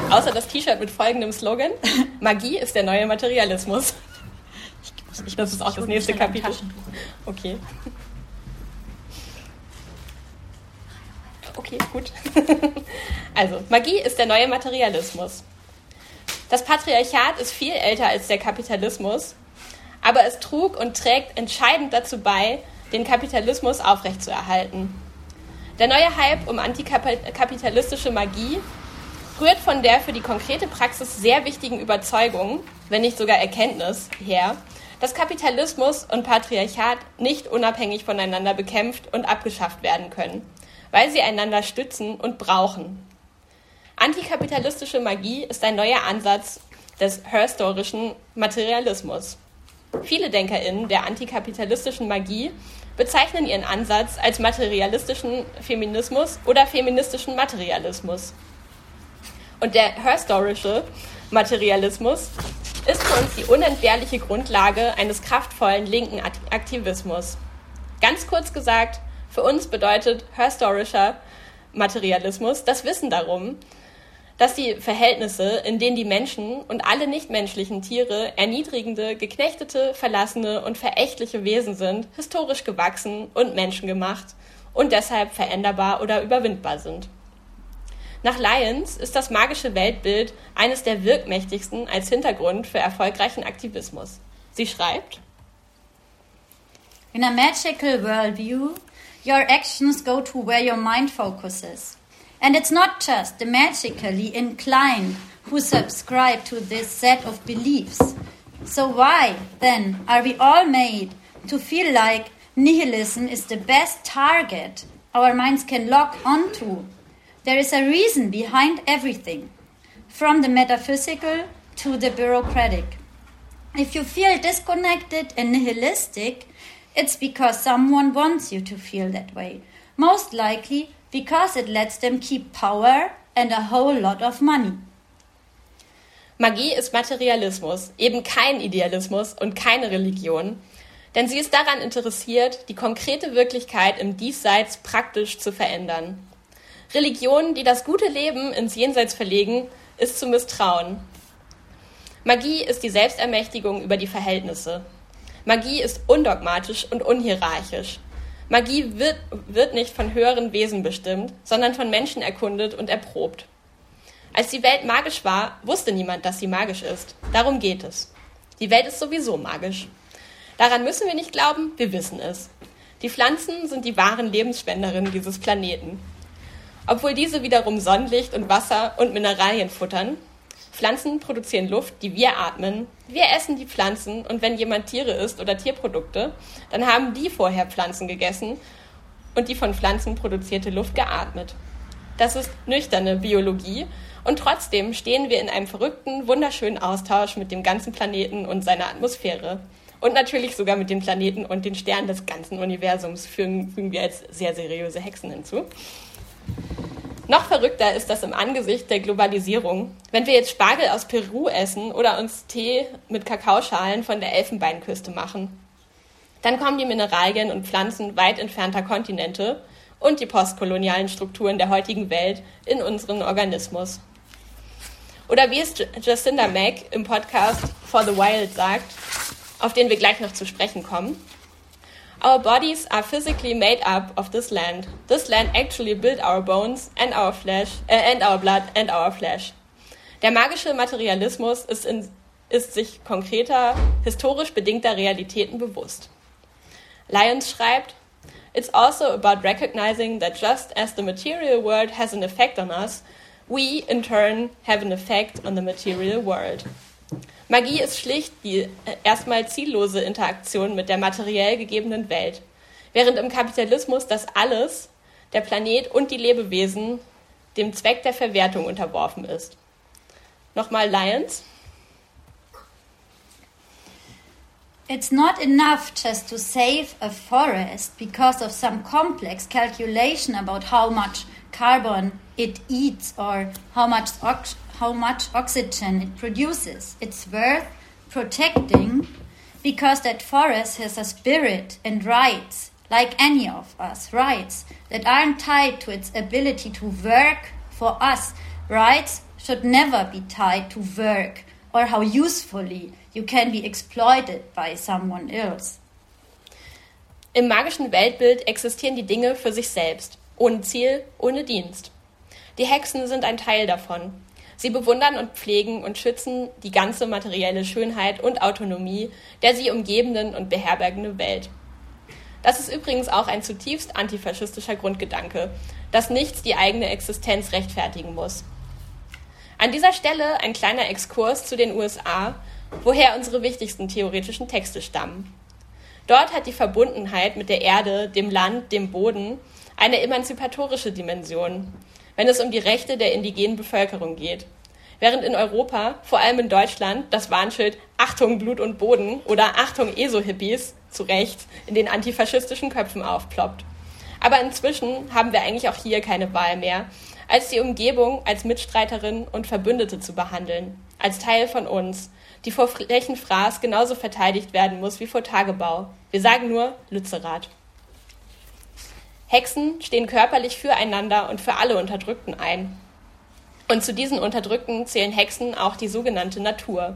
S3: Außer das T-Shirt mit folgendem Slogan: Magie ist der neue Materialismus. Ich, das ist auch das nächste Kapitel. Okay. Okay, gut. Also, Magie ist der neue Materialismus. Das Patriarchat ist viel älter als der Kapitalismus, aber es trug und trägt entscheidend dazu bei, den Kapitalismus aufrechtzuerhalten. Der neue Hype um antikapitalistische Magie rührt von der für die konkrete Praxis sehr wichtigen Überzeugung, wenn nicht sogar Erkenntnis, her, dass Kapitalismus und Patriarchat nicht unabhängig voneinander bekämpft und abgeschafft werden können, weil sie einander stützen und brauchen. Antikapitalistische Magie ist ein neuer Ansatz des historischen Materialismus. Viele DenkerInnen der antikapitalistischen Magie bezeichnen ihren Ansatz als materialistischen Feminismus oder feministischen Materialismus. Und der historische Materialismus ist für uns die unentbehrliche Grundlage eines kraftvollen linken Aktivismus. Ganz kurz gesagt, für uns bedeutet historischer Materialismus das Wissen darum, dass die Verhältnisse, in denen die Menschen und alle nichtmenschlichen Tiere erniedrigende, geknechtete, verlassene und verächtliche Wesen sind, historisch gewachsen und menschengemacht und deshalb veränderbar oder überwindbar sind. Nach Lyons ist das magische Weltbild eines der wirkmächtigsten als Hintergrund für erfolgreichen Aktivismus. Sie schreibt,
S2: In a magical worldview, your actions go to where your mind focuses. And it's not just the magically inclined who subscribe to this set of beliefs. So why, then, are we all made to feel like nihilism is the best target our minds can lock onto There is a reason behind everything, from the metaphysical to the bureaucratic. If you feel disconnected and nihilistic, it's because someone wants you to feel that way. Most likely because it lets them keep power and a whole lot of money.
S3: Magie ist Materialismus, eben kein Idealismus und keine Religion, denn sie ist daran interessiert, die konkrete Wirklichkeit im Diesseits praktisch zu verändern. Religionen, die das gute Leben ins Jenseits verlegen, ist zu misstrauen. Magie ist die Selbstermächtigung über die Verhältnisse. Magie ist undogmatisch und unhierarchisch. Magie wird, wird nicht von höheren Wesen bestimmt, sondern von Menschen erkundet und erprobt. Als die Welt magisch war, wusste niemand, dass sie magisch ist. Darum geht es. Die Welt ist sowieso magisch. Daran müssen wir nicht glauben, wir wissen es. Die Pflanzen sind die wahren Lebensspenderinnen dieses Planeten. Obwohl diese wiederum Sonnenlicht und Wasser und Mineralien futtern. Pflanzen produzieren Luft, die wir atmen. Wir essen die Pflanzen und wenn jemand Tiere isst oder Tierprodukte, dann haben die vorher Pflanzen gegessen und die von Pflanzen produzierte Luft geatmet. Das ist nüchterne Biologie und trotzdem stehen wir in einem verrückten, wunderschönen Austausch mit dem ganzen Planeten und seiner Atmosphäre. Und natürlich sogar mit dem Planeten und den Sternen des ganzen Universums fügen wir als sehr seriöse Hexen hinzu. Noch verrückter ist das im Angesicht der Globalisierung. Wenn wir jetzt Spargel aus Peru essen oder uns Tee mit Kakaoschalen von der Elfenbeinküste machen, dann kommen die Mineralien und Pflanzen weit entfernter Kontinente und die postkolonialen Strukturen der heutigen Welt in unseren Organismus. Oder wie es Jacinda Mack im Podcast For the Wild sagt, auf den wir gleich noch zu sprechen kommen. Our bodies are physically made up of this land. This land actually built our bones and our flesh, äh, and our blood and our flesh. Der magische Materialismus ist, in, ist sich konkreter, historisch bedingter Realitäten bewusst. Lyons schreibt, It's also about recognizing that just as the material world has an effect on us, we in turn have an effect on the material world. Magie ist schlicht die äh, erstmal ziellose Interaktion mit der materiell gegebenen Welt, während im Kapitalismus das alles, der Planet und die Lebewesen, dem Zweck der Verwertung unterworfen ist. Nochmal Lions.
S2: It's not enough just to save a forest because of some complex calculation about how much carbon it eats or how much how much oxygen it produces. It's worth protecting because that forest has a spirit and rights, like any of us, rights that aren't tied to its ability to work for us. Rights should never be tied to work or how usefully you can be exploited by someone else.
S3: Im magischen Weltbild existieren die Dinge für sich selbst, ohne Ziel, ohne Dienst. Die Hexen sind ein Teil davon. Sie bewundern und pflegen und schützen die ganze materielle Schönheit und Autonomie der sie umgebenden und beherbergenden Welt. Das ist übrigens auch ein zutiefst antifaschistischer Grundgedanke, dass nichts die eigene Existenz rechtfertigen muss. An dieser Stelle ein kleiner Exkurs zu den USA, woher unsere wichtigsten theoretischen Texte stammen. Dort hat die Verbundenheit mit der Erde, dem Land, dem Boden eine emanzipatorische Dimension, wenn es um die Rechte der indigenen Bevölkerung geht. Während in Europa, vor allem in Deutschland, das Warnschild Achtung Blut und Boden oder Achtung ESO-Hippies zu Recht in den antifaschistischen Köpfen aufploppt. Aber inzwischen haben wir eigentlich auch hier keine Wahl mehr, als die Umgebung als Mitstreiterin und Verbündete zu behandeln, als Teil von uns, die vor Flächenfraß genauso verteidigt werden muss wie vor Tagebau. Wir sagen nur Lützerath. Hexen stehen körperlich füreinander und für alle Unterdrückten ein. Und zu diesen Unterdrückten zählen Hexen auch die sogenannte Natur,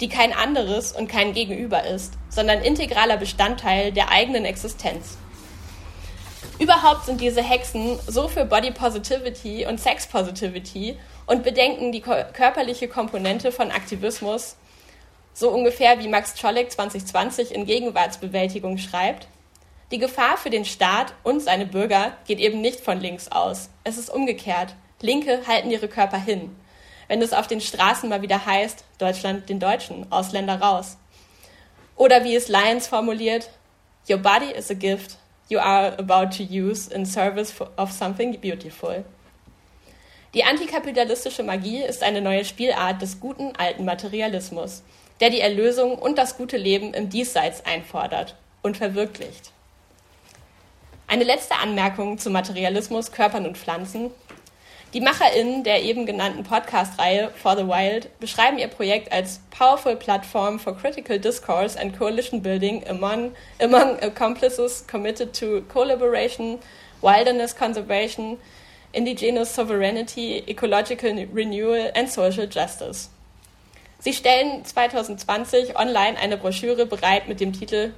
S3: die kein anderes und kein Gegenüber ist, sondern integraler Bestandteil der eigenen Existenz. Überhaupt sind diese Hexen so für Body Positivity und Sex Positivity und bedenken die körperliche Komponente von Aktivismus, so ungefähr wie Max Czolek 2020 in Gegenwartsbewältigung schreibt, die Gefahr für den Staat und seine Bürger geht eben nicht von links aus. Es ist umgekehrt. Linke halten ihre Körper hin. Wenn es auf den Straßen mal wieder heißt, Deutschland den Deutschen, Ausländer raus. Oder wie es Lyons formuliert, Your body is a gift you are about to use in service of something beautiful. Die antikapitalistische Magie ist eine neue Spielart des guten alten Materialismus, der die Erlösung und das gute Leben im Diesseits einfordert und verwirklicht. Eine letzte Anmerkung zu Materialismus, Körpern und Pflanzen. Die MacherInnen der eben genannten Podcast-Reihe For the Wild beschreiben ihr Projekt als powerful platform for critical discourse and coalition building among, among accomplices committed to collaboration, wilderness conservation, indigenous sovereignty, ecological renewal and social justice. Sie stellen 2020 online eine Broschüre bereit mit dem Titel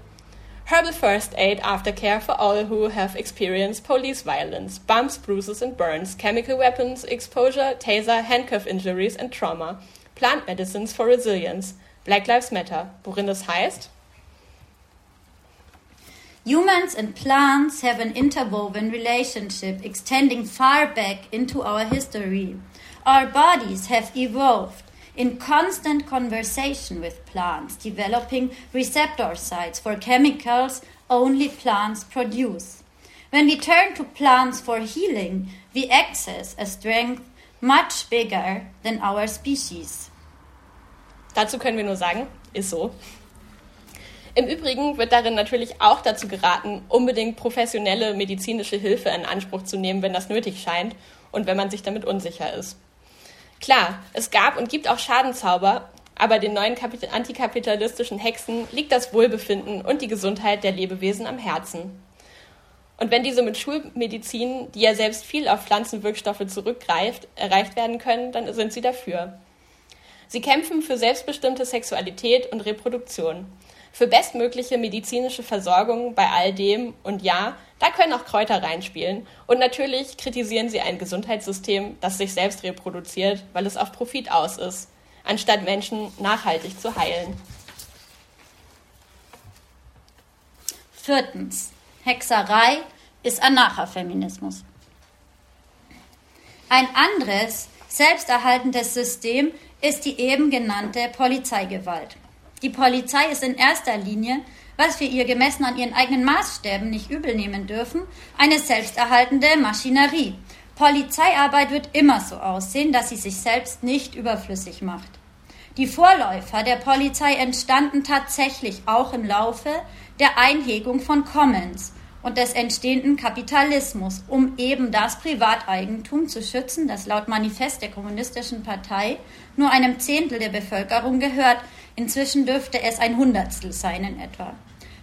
S3: Herbal first aid aftercare for all who have experienced police violence, bumps, bruises, and burns, chemical weapons exposure, taser, handcuff injuries, and trauma. Plant medicines for resilience. Black Lives Matter, worin das heißt,
S2: Humans and plants have an interwoven relationship extending far back into our history. Our bodies have evolved in constant conversation with plants, developing receptor sites for chemicals only plants produce. When we turn to plants for healing, we access a strength much bigger than our species.
S3: Dazu können wir nur sagen, ist so. Im Übrigen wird darin natürlich auch dazu geraten, unbedingt professionelle medizinische Hilfe in Anspruch zu nehmen, wenn das nötig scheint und wenn man sich damit unsicher ist. Klar, es gab und gibt auch Schadenzauber, aber den neuen antikapitalistischen Hexen liegt das Wohlbefinden und die Gesundheit der Lebewesen am Herzen. Und wenn diese mit Schulmedizin, die ja selbst viel auf Pflanzenwirkstoffe zurückgreift, erreicht werden können, dann sind sie dafür. Sie kämpfen für selbstbestimmte Sexualität und Reproduktion, für bestmögliche medizinische Versorgung bei all dem und ja, da können auch Kräuter reinspielen. Und natürlich kritisieren sie ein Gesundheitssystem, das sich selbst reproduziert, weil es auf Profit aus ist, anstatt Menschen nachhaltig zu heilen.
S2: Viertens. Hexerei ist Anarchafeminismus. Ein anderes, selbsterhaltendes System ist die eben genannte Polizeigewalt. Die Polizei ist in erster Linie, was wir ihr gemessen an ihren eigenen Maßstäben nicht übel nehmen dürfen, eine selbsterhaltende Maschinerie. Polizeiarbeit wird immer so aussehen, dass sie sich selbst nicht überflüssig macht. Die Vorläufer der Polizei entstanden tatsächlich auch im Laufe der Einhegung von Commons und des entstehenden Kapitalismus, um eben das Privateigentum zu schützen, das laut Manifest der Kommunistischen Partei nur einem Zehntel der Bevölkerung gehört. Inzwischen dürfte es ein Hundertstel sein in etwa.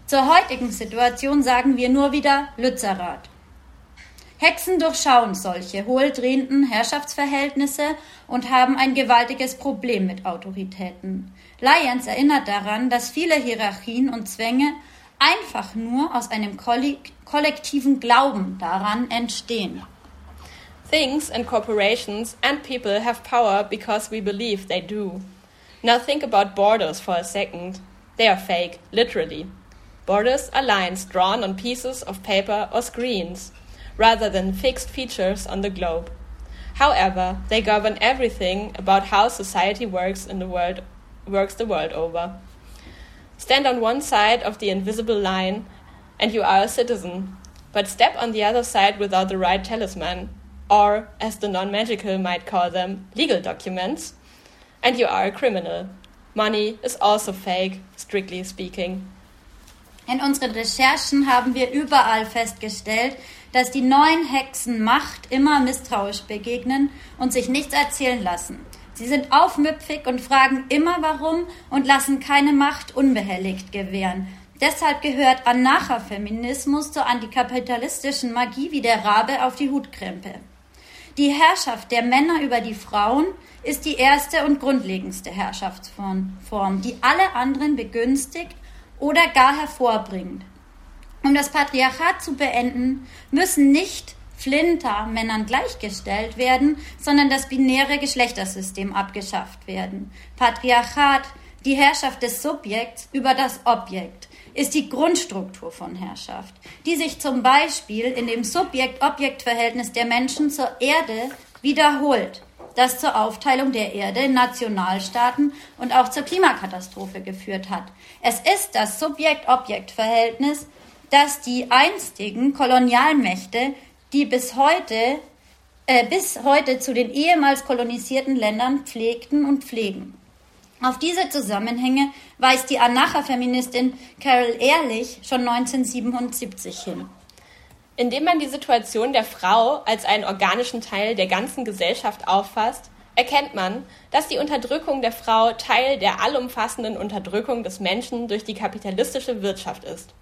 S2: Zur heutigen Situation sagen wir nur wieder Lützerath. Hexen durchschauen solche hohldrehenden Herrschaftsverhältnisse und haben ein gewaltiges Problem mit Autoritäten. Lyons erinnert daran, dass viele Hierarchien und Zwänge einfach nur aus einem kollektiven Glauben daran entstehen.
S3: Things and corporations and people have power because we believe they do. Now think about borders for a second. They are fake, literally. Borders are lines drawn on pieces of paper or screens, rather than fixed features on the globe. However, they govern everything about how society works in the world works the world over. Stand on one side of the invisible line, and you are a citizen. But step on the other side without the right talisman, or, as the non magical might call them, legal documents, and you are a criminal. Money is also fake, strictly speaking.
S2: In unseren Recherchen haben wir überall festgestellt, dass die neuen Hexen Macht immer misstrauisch begegnen und sich nichts erzählen lassen. Sie sind aufmüpfig und fragen immer warum und lassen keine Macht unbehelligt gewähren. Deshalb gehört Anarcha-Feminismus zur antikapitalistischen Magie wie der Rabe auf die Hutkrempe. Die Herrschaft der Männer über die Frauen ist die erste und grundlegendste Herrschaftsform, die alle anderen begünstigt oder gar hervorbringt. Um das Patriarchat zu beenden, müssen nicht Flinter Männern gleichgestellt werden, sondern das binäre Geschlechtersystem abgeschafft werden. Patriarchat, die Herrschaft des Subjekts über das Objekt, ist die Grundstruktur von Herrschaft, die sich zum Beispiel in dem Subjekt-Objekt-Verhältnis der Menschen zur Erde wiederholt, das zur Aufteilung der Erde in Nationalstaaten und auch zur Klimakatastrophe geführt hat. Es ist das Subjekt-Objekt-Verhältnis, das die einstigen Kolonialmächte die bis heute, äh, bis heute zu den ehemals kolonisierten Ländern pflegten und pflegen. Auf diese Zusammenhänge weist die Anarcha-Feministin Carol Ehrlich schon 1977 hin.
S3: Indem man die Situation der Frau als einen organischen Teil der ganzen Gesellschaft auffasst, erkennt man, dass die Unterdrückung der Frau Teil der allumfassenden Unterdrückung des Menschen durch die kapitalistische Wirtschaft ist.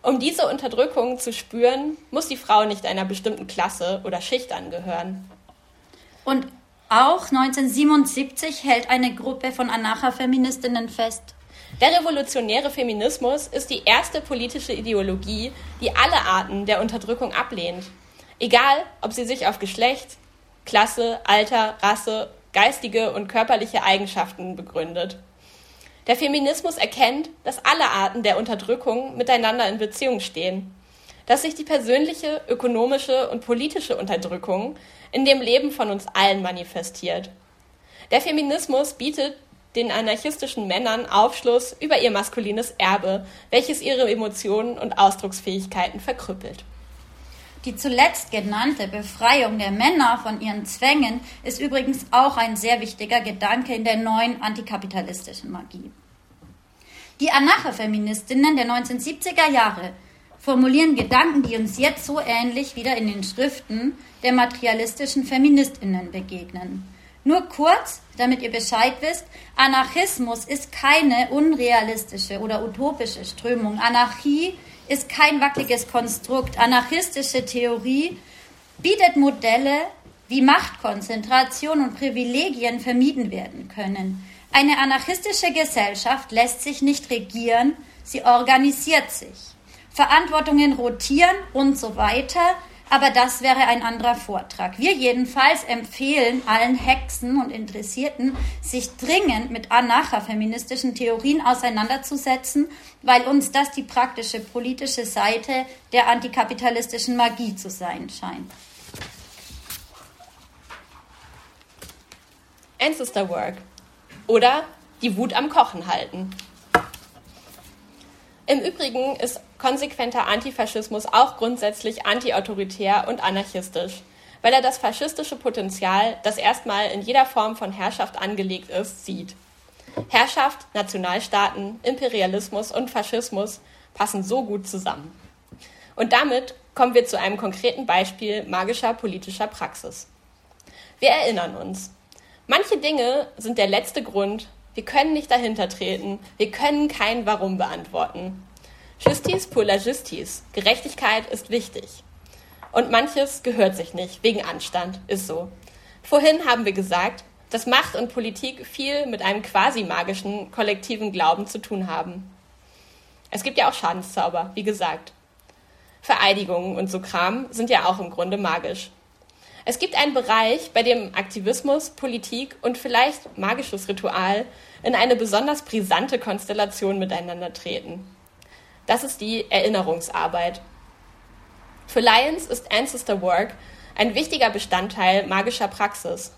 S3: Um diese Unterdrückung zu spüren, muss die Frau nicht einer bestimmten Klasse oder Schicht angehören.
S2: Und auch 1977 hält eine Gruppe von Anarcha-Feministinnen fest.
S3: Der revolutionäre Feminismus ist die erste politische Ideologie, die alle Arten der Unterdrückung ablehnt. Egal, ob sie sich auf Geschlecht, Klasse, Alter, Rasse, geistige und körperliche Eigenschaften begründet. Der Feminismus erkennt, dass alle Arten der Unterdrückung miteinander in Beziehung stehen, dass sich die persönliche, ökonomische und politische Unterdrückung in dem Leben von uns allen manifestiert. Der Feminismus bietet den anarchistischen Männern Aufschluss über ihr maskulines Erbe, welches ihre Emotionen und Ausdrucksfähigkeiten verkrüppelt.
S2: Die zuletzt genannte Befreiung der Männer von ihren Zwängen ist übrigens auch ein sehr wichtiger Gedanke in der neuen antikapitalistischen Magie. Die Anarcho-Feministinnen der 1970er Jahre formulieren Gedanken, die uns jetzt so ähnlich wieder in den Schriften der materialistischen Feministinnen begegnen. Nur kurz, damit ihr Bescheid wisst, Anarchismus ist keine unrealistische oder utopische Strömung. Anarchie ist kein wackeliges Konstrukt. Anarchistische Theorie bietet Modelle, wie Machtkonzentration und Privilegien vermieden werden können. Eine anarchistische Gesellschaft lässt sich nicht regieren, sie organisiert sich. Verantwortungen rotieren und so weiter. Aber das wäre ein anderer Vortrag. Wir jedenfalls empfehlen allen Hexen und Interessierten, sich dringend mit anarcha-feministischen Theorien auseinanderzusetzen, weil uns das die praktische politische Seite der antikapitalistischen Magie zu sein scheint.
S3: Ancestor Work oder die Wut am Kochen halten. Im Übrigen ist konsequenter Antifaschismus auch grundsätzlich antiautoritär und anarchistisch, weil er das faschistische Potenzial, das erstmal in jeder Form von Herrschaft angelegt ist, sieht. Herrschaft, Nationalstaaten, Imperialismus und Faschismus passen so gut zusammen. Und damit kommen wir zu einem konkreten Beispiel magischer politischer Praxis. Wir erinnern uns. Manche Dinge sind der letzte Grund, wir können nicht dahinter treten. Wir können kein Warum beantworten. Justice pour la justice. Gerechtigkeit ist wichtig. Und manches gehört sich nicht, wegen Anstand, ist so. Vorhin haben wir gesagt, dass Macht und Politik viel mit einem quasi magischen kollektiven Glauben zu tun haben. Es gibt ja auch Schadenszauber, wie gesagt. Vereidigungen und so Kram sind ja auch im Grunde magisch. Es gibt einen Bereich, bei dem Aktivismus, Politik und vielleicht magisches Ritual in eine besonders brisante Konstellation miteinander treten. Das ist die Erinnerungsarbeit. Für Lions ist Ancestor Work ein wichtiger Bestandteil magischer Praxis.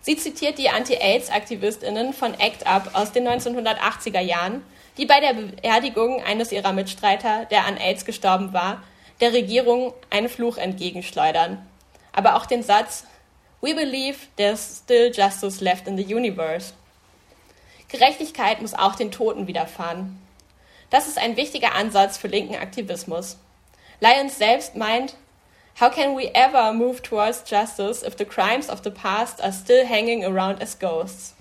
S3: Sie zitiert die Anti-AIDS-Aktivistinnen von ACT UP aus den 1980er Jahren, die bei der Beerdigung eines ihrer Mitstreiter, der an AIDS gestorben war, der Regierung einen Fluch entgegenschleudern aber auch den Satz We believe there's still justice left in the universe. Gerechtigkeit muss auch den Toten widerfahren. Das ist ein wichtiger Ansatz für linken Aktivismus. Lyons selbst meint, How can we ever move towards justice if the crimes of the past are still hanging around as ghosts?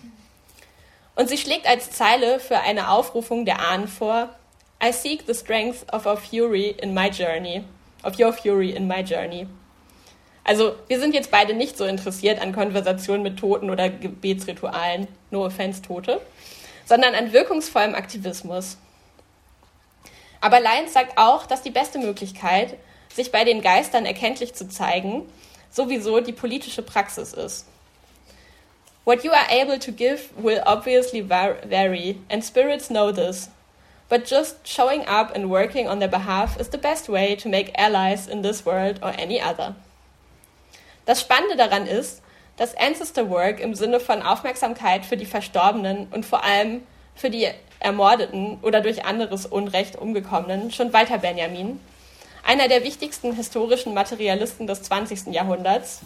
S3: Und sie schlägt als Zeile für eine Aufrufung der Ahnen vor, I seek the strength of our fury in my journey, of your fury in my journey. Also wir sind jetzt beide nicht so interessiert an Konversationen mit Toten oder Gebetsritualen, no offense Tote, sondern an wirkungsvollem Aktivismus. Aber Lyons sagt auch, dass die beste Möglichkeit, sich bei den Geistern erkenntlich zu zeigen, sowieso die politische Praxis ist. What you are able to give will obviously vary, and spirits know this. But just showing up and working on their behalf is the best way to make allies in this world or any other. Das Spannende daran ist, dass Ancestor Work im Sinne von Aufmerksamkeit für die Verstorbenen und vor allem für die Ermordeten oder durch anderes Unrecht umgekommenen schon Walter Benjamin, einer der wichtigsten historischen Materialisten des 20. Jahrhunderts,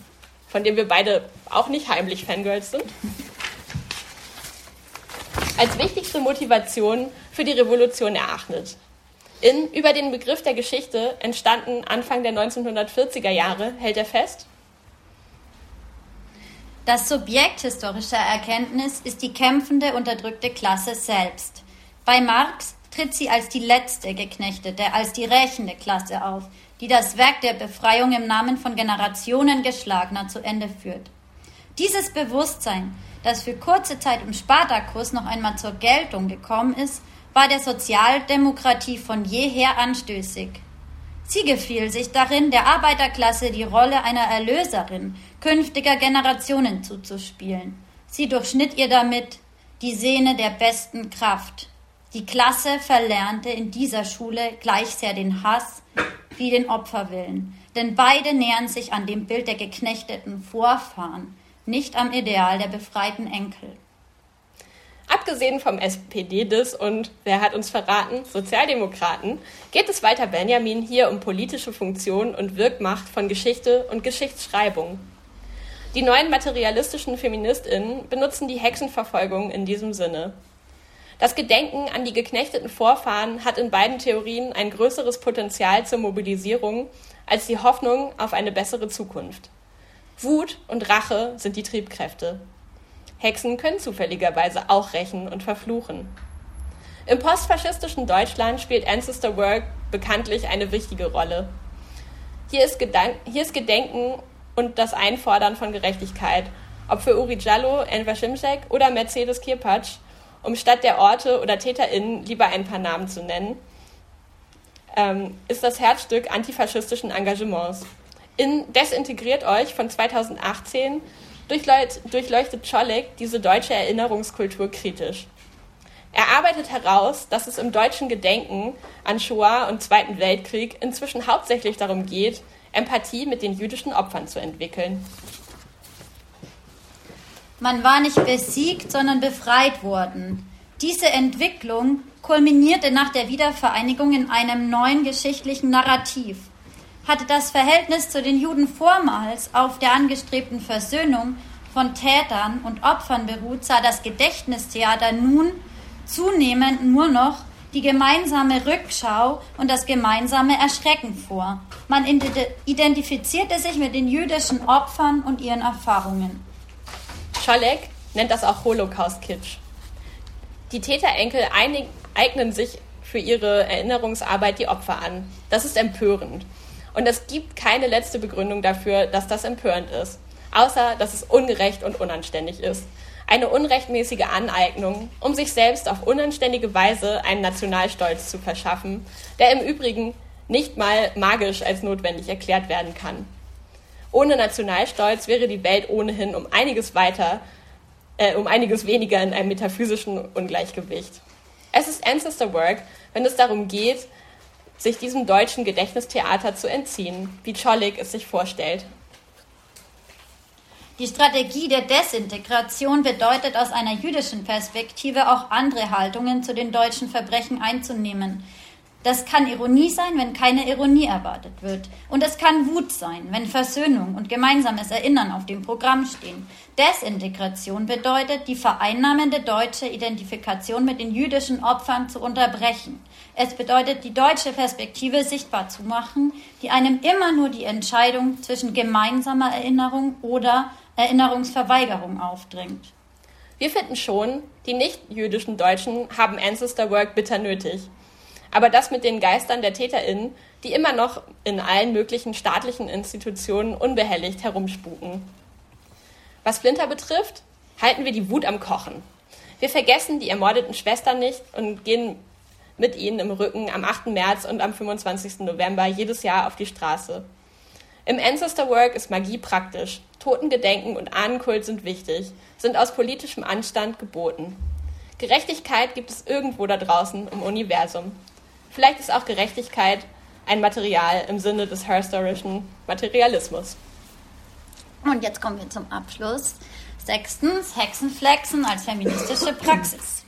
S3: von dem wir beide auch nicht heimlich Fangirls sind, als wichtigste Motivation für die Revolution erachtet. In Über den Begriff der Geschichte, entstanden Anfang der 1940er Jahre, hält er fest,
S2: das Subjekt historischer Erkenntnis ist die kämpfende, unterdrückte Klasse selbst. Bei Marx tritt sie als die letzte geknechtete, als die rächende Klasse auf, die das Werk der Befreiung im Namen von Generationen Geschlagener zu Ende führt. Dieses Bewusstsein, das für kurze Zeit im Spartakus noch einmal zur Geltung gekommen ist, war der Sozialdemokratie von jeher anstößig. Sie gefiel sich darin, der Arbeiterklasse die Rolle einer Erlöserin künftiger Generationen zuzuspielen. Sie durchschnitt ihr damit die Sehne der besten Kraft. Die Klasse verlernte in dieser Schule gleich sehr den Hass wie den Opferwillen, denn beide nähern sich an dem Bild der geknechteten Vorfahren, nicht am Ideal der befreiten Enkel.
S3: Abgesehen vom SPD-Dis und, wer hat uns verraten, Sozialdemokraten, geht es Walter Benjamin hier um politische Funktion und Wirkmacht von Geschichte und Geschichtsschreibung. Die neuen materialistischen Feministinnen benutzen die Hexenverfolgung in diesem Sinne. Das Gedenken an die geknechteten Vorfahren hat in beiden Theorien ein größeres Potenzial zur Mobilisierung als die Hoffnung auf eine bessere Zukunft. Wut und Rache sind die Triebkräfte. Hexen können zufälligerweise auch rächen und verfluchen. Im postfaschistischen Deutschland spielt Ancestor Work bekanntlich eine wichtige Rolle. Hier ist, Gedan hier ist Gedenken und das Einfordern von Gerechtigkeit, ob für Uri Jallo, Enver Şimşek oder Mercedes Kirpatsch, um statt der Orte oder TäterInnen lieber ein paar Namen zu nennen, ähm, ist das Herzstück antifaschistischen Engagements. In Desintegriert euch von 2018 durchleuchtet Czolek diese deutsche Erinnerungskultur kritisch. Er arbeitet heraus, dass es im deutschen Gedenken an Shoah und Zweiten Weltkrieg inzwischen hauptsächlich darum geht, Empathie mit den jüdischen Opfern zu entwickeln.
S2: Man war nicht besiegt, sondern befreit worden. Diese Entwicklung kulminierte nach der Wiedervereinigung in einem neuen geschichtlichen Narrativ. Hatte das Verhältnis zu den Juden vormals auf der angestrebten Versöhnung von Tätern und Opfern beruht, sah das Gedächtnistheater nun zunehmend nur noch die gemeinsame Rückschau und das gemeinsame Erschrecken vor. Man identifizierte sich mit den jüdischen Opfern und ihren Erfahrungen.
S3: Scholleck nennt das auch Holocaust-Kitsch. Die Täterenkel eignen sich für ihre Erinnerungsarbeit die Opfer an. Das ist empörend. Und es gibt keine letzte Begründung dafür, dass das empörend ist. Außer, dass es ungerecht und unanständig ist. Eine unrechtmäßige Aneignung, um sich selbst auf unanständige Weise einen Nationalstolz zu verschaffen, der im Übrigen nicht mal magisch als notwendig erklärt werden kann. Ohne Nationalstolz wäre die Welt ohnehin um einiges weiter, äh, um einiges weniger in einem metaphysischen Ungleichgewicht. Es ist Ancestor Work, wenn es darum geht, sich diesem deutschen Gedächtnistheater zu entziehen, wie Czollik es sich vorstellt.
S2: Die Strategie der Desintegration bedeutet aus einer jüdischen Perspektive auch andere Haltungen zu den deutschen Verbrechen einzunehmen, das kann Ironie sein, wenn keine Ironie erwartet wird. Und es kann Wut sein, wenn Versöhnung und gemeinsames Erinnern auf dem Programm stehen. Desintegration bedeutet, die vereinnahmende deutsche Identifikation mit den jüdischen Opfern zu unterbrechen. Es bedeutet, die deutsche Perspektive sichtbar zu machen, die einem immer nur die Entscheidung zwischen gemeinsamer Erinnerung oder Erinnerungsverweigerung aufdringt.
S3: Wir finden schon, die nicht-jüdischen Deutschen haben Ancestor Work bitter nötig. Aber das mit den Geistern der TäterInnen, die immer noch in allen möglichen staatlichen Institutionen unbehelligt herumspuken. Was Flinter betrifft, halten wir die Wut am Kochen. Wir vergessen die ermordeten Schwestern nicht und gehen mit ihnen im Rücken am 8. März und am 25. November jedes Jahr auf die Straße. Im Ancestor Work ist Magie praktisch. Totengedenken und Ahnenkult sind wichtig, sind aus politischem Anstand geboten. Gerechtigkeit gibt es irgendwo da draußen im Universum. Vielleicht ist auch Gerechtigkeit ein Material im Sinne des Herstorischen Materialismus.
S2: Und jetzt kommen wir zum Abschluss. Sechstens, Hexenflexen als feministische Praxis.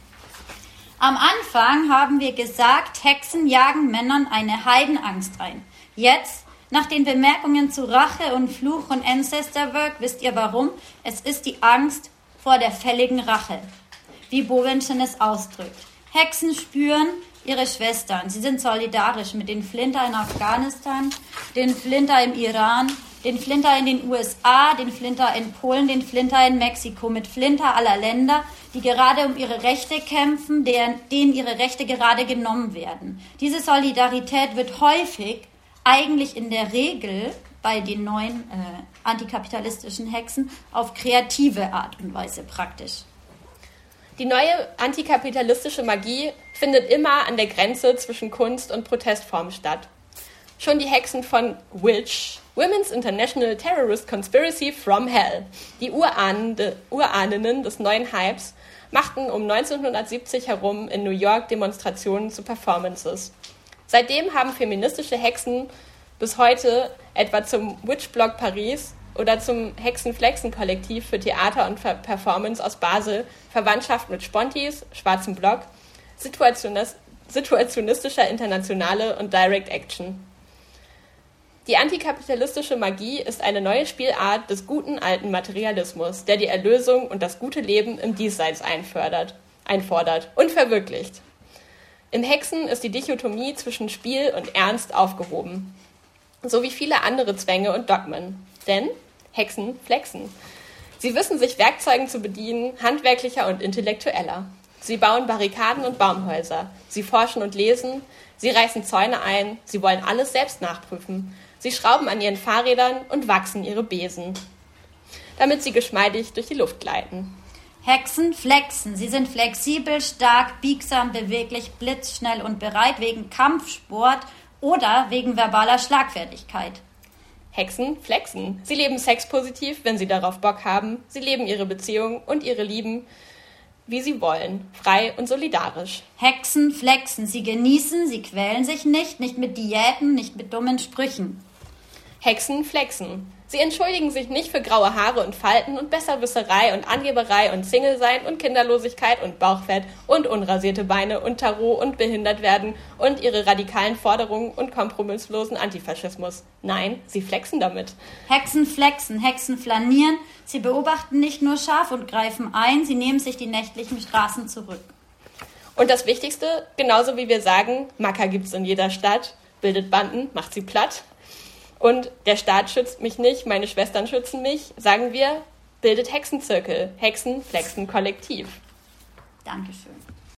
S2: Am Anfang haben wir gesagt, Hexen jagen Männern eine Heidenangst ein. Jetzt, nach den Bemerkungen zu Rache und Fluch und Ancestor-Work, wisst ihr warum? Es ist die Angst vor der fälligen Rache, wie Bowenschen es ausdrückt. Hexen spüren, ihre Schwestern. Sie sind solidarisch mit den Flinter in Afghanistan, den Flinter im Iran, den Flinter in den USA, den Flinter in Polen, den Flinter in Mexiko, mit Flinter aller Länder, die gerade um ihre Rechte kämpfen, deren, denen ihre Rechte gerade genommen werden. Diese Solidarität wird häufig, eigentlich in der Regel, bei den neuen äh, antikapitalistischen Hexen auf kreative Art und Weise praktisch.
S3: Die neue antikapitalistische Magie findet immer an der Grenze zwischen Kunst und Protestform statt. Schon die Hexen von Witch, Women's International Terrorist Conspiracy from Hell, die Urahninnen des neuen Hypes, machten um 1970 herum in New York Demonstrationen zu Performances. Seitdem haben feministische Hexen bis heute etwa zum Witch Block Paris oder zum Hexen-Flexen-Kollektiv für Theater und Performance aus Basel, Verwandtschaft mit Spontis, Schwarzem Block, situationistischer Internationale und Direct Action. Die antikapitalistische Magie ist eine neue Spielart des guten alten Materialismus, der die Erlösung und das gute Leben im Diesseits einfordert und verwirklicht. Im Hexen ist die Dichotomie zwischen Spiel und Ernst aufgehoben, so wie viele andere Zwänge und Dogmen. Denn Hexen flexen. Sie wissen sich Werkzeugen zu bedienen, handwerklicher und intellektueller. Sie bauen Barrikaden und Baumhäuser. Sie forschen und lesen. Sie reißen Zäune ein. Sie wollen alles selbst nachprüfen. Sie schrauben an ihren Fahrrädern und wachsen ihre Besen, damit sie geschmeidig durch die Luft gleiten.
S2: Hexen flexen. Sie sind flexibel, stark, biegsam, beweglich, blitzschnell und bereit wegen Kampfsport oder wegen verbaler Schlagfertigkeit.
S3: Hexen flexen. Sie leben sexpositiv, wenn sie darauf Bock haben. Sie leben ihre Beziehung und ihre Lieben, wie sie wollen, frei und solidarisch.
S2: Hexen flexen. Sie genießen, sie quälen sich nicht, nicht mit Diäten, nicht mit dummen Sprüchen.
S3: Hexen flexen. Sie entschuldigen sich nicht für graue Haare und Falten und Besserwisserei und Angeberei und Single-Sein und Kinderlosigkeit und Bauchfett und unrasierte Beine und Tarot und behindert werden und ihre radikalen Forderungen und kompromisslosen Antifaschismus. Nein, sie flexen damit.
S2: Hexen flexen, Hexen flanieren. Sie beobachten nicht nur scharf und greifen ein, sie nehmen sich die nächtlichen Straßen zurück.
S3: Und das Wichtigste, genauso wie wir sagen, Macker gibt's in jeder Stadt, bildet Banden, macht sie platt, und der Staat schützt mich nicht, meine Schwestern schützen mich, sagen wir, bildet Hexenzirkel, Hexen, Flexen, Kollektiv.
S2: Dankeschön.